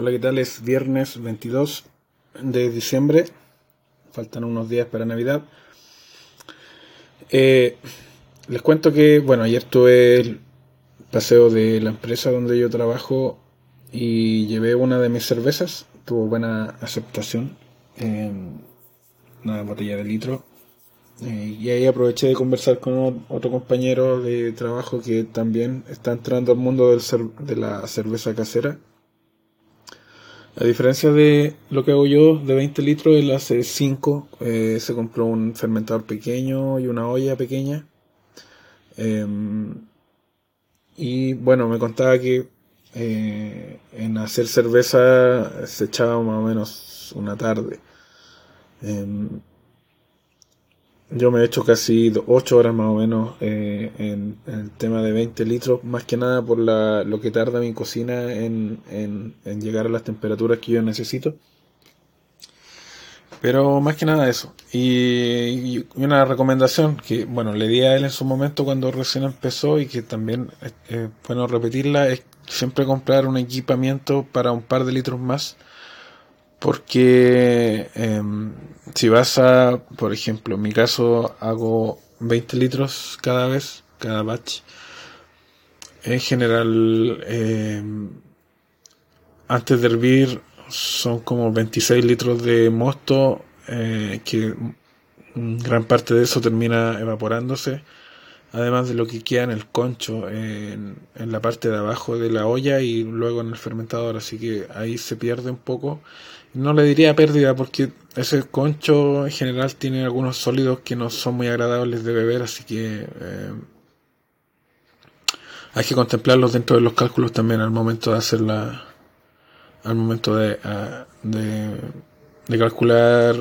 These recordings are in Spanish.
Hola, ¿qué tal? Es viernes 22 de diciembre. Faltan unos días para Navidad. Eh, les cuento que, bueno, ayer tuve el paseo de la empresa donde yo trabajo y llevé una de mis cervezas. Tuvo buena aceptación. una botella de litro. Eh, y ahí aproveché de conversar con otro compañero de trabajo que también está entrando al mundo de la cerveza casera a diferencia de lo que hago yo de 20 litros, él hace 5. Eh, se compró un fermentador pequeño y una olla pequeña. Em, y bueno, me contaba que eh, en hacer cerveza se echaba más o menos una tarde. Yo me he hecho casi 8 horas más o menos eh, en, el tema de 20 litros, más que nada por la, lo que tarda mi cocina en, en, llegar a las temperaturas que yo necesito. Pero más que nada eso. Y, una recomendación que, bueno, le di a él en su momento cuando recién empezó y que también es eh, bueno repetirla, es siempre comprar un equipamiento para un par de litros más porque em, si vas a, por ejemplo, en mi caso hago 20 litros cada vez, cada batch. En general, em, antes de hervir son como 26 litros de mosto, eh, que gran parte de eso termina evaporándose además de lo que queda en el concho, en, en, la parte de abajo de la olla y luego en el fermentador, así que ahí se pierde un poco. No le diría pérdida porque ese concho en general tiene algunos sólidos que no son muy agradables de beber, así que eh, hay que contemplarlos dentro de los cálculos también al momento de hacer la, al momento de, ah, de de calcular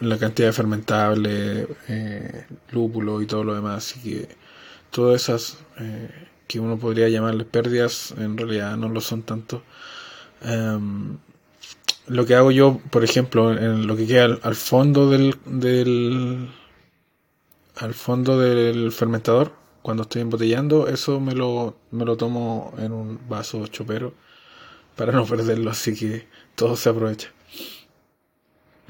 la cantidad de fermentable, eh, lúpulo y todo lo demás. Así que todas esas eh, que uno podría llamarles pérdidas, en realidad no lo son tanto. Em, lo que hago yo, por ejemplo, en lo que queda al, fondo del, del al fondo del fermentador, cuando estoy embotellando, eso me lo, me lo tomo en un vaso chopero para no perderlo, así que todo se aprovecha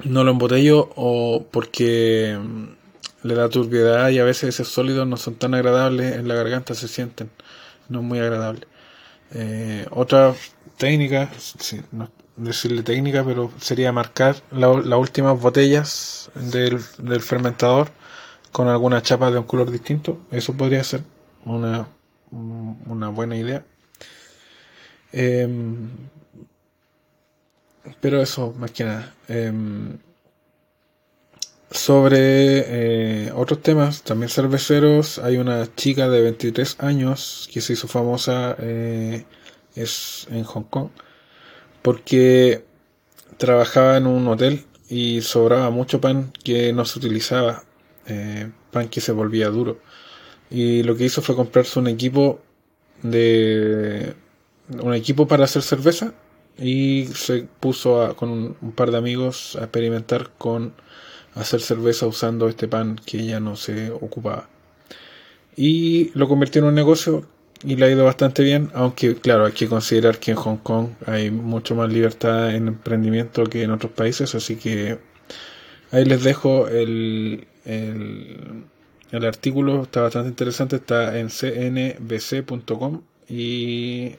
no lo embotello o porque mm, le da turbiedad y a veces esos sólidos no son tan agradables en la garganta, se sienten, no muy agradables. Eh, otra técnica, no decirle técnica, pero sería marcar las últimas botellas del, fermentador con alguna chapa de un color distinto. Eso podría ser una, una buena idea. Em, pero eso, más que nada. Em, sobre eh, otros temas, también cerveceros, hay una chica de 23 años que se hizo famosa eh, es en Hong Kong porque trabajaba en un hotel y sobraba mucho pan que no se utilizaba, eh, pan que se volvía duro. Y lo que hizo fue comprarse un equipo de un equipo para hacer cerveza y se puso con un, par de amigos a experimentar con hacer cerveza usando este pan que ya no se ocupaba. Y lo convirtió en un negocio y le ha ido bastante bien, aunque claro, hay que considerar que en Hong Kong hay mucho más libertad en emprendimiento que en otros países, así que ahí les dejo el, el, artículo, está bastante interesante, está en cnbc.com y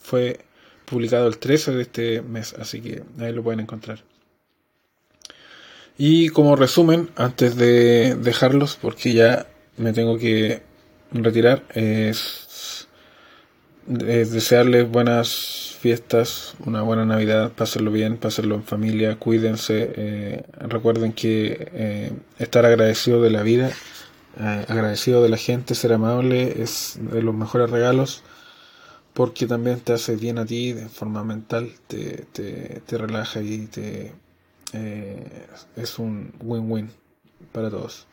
fue publicado el 13 de este mes, así que ahí lo pueden encontrar. Y como resumen, antes de dejarlos, porque ya me tengo que retirar, es, desearles buenas fiestas, una buena Navidad, pásenlo bien, pásenlo en familia, cuídense, eh, recuerden que eh, estar agradecido de la vida, eh, agradecido de la gente, ser amable es de los mejores regalos porque también te hace bien a ti de forma mental, te, te, relaja y te eh, es un win-win para todos.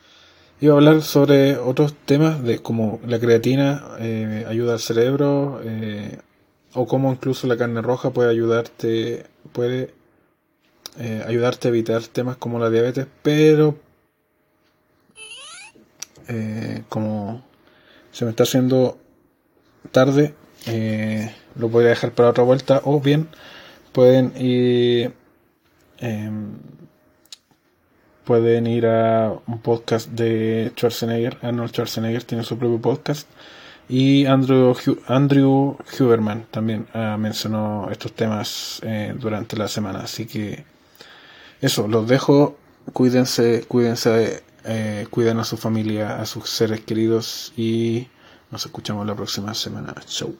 Iba a hablar sobre otros temas de como la creatina eh, ayuda al cerebro eh, o cómo incluso la carne roja puede ayudarte puede ayudarte a evitar temas como la diabetes, pero como se me está haciendo tarde, eh, lo voy a dejar para otra vuelta. O bien pueden ir em, pueden ir a un podcast de Schwarzenegger. Arnold Schwarzenegger tiene su propio podcast. Y Andrew, Andrew Huberman también ah, mencionó estos temas eh, durante la semana. Así que eso los dejo. Cuídense cuídense eh, cuiden a su familia a sus seres queridos y nos escuchamos la próxima semana. Chau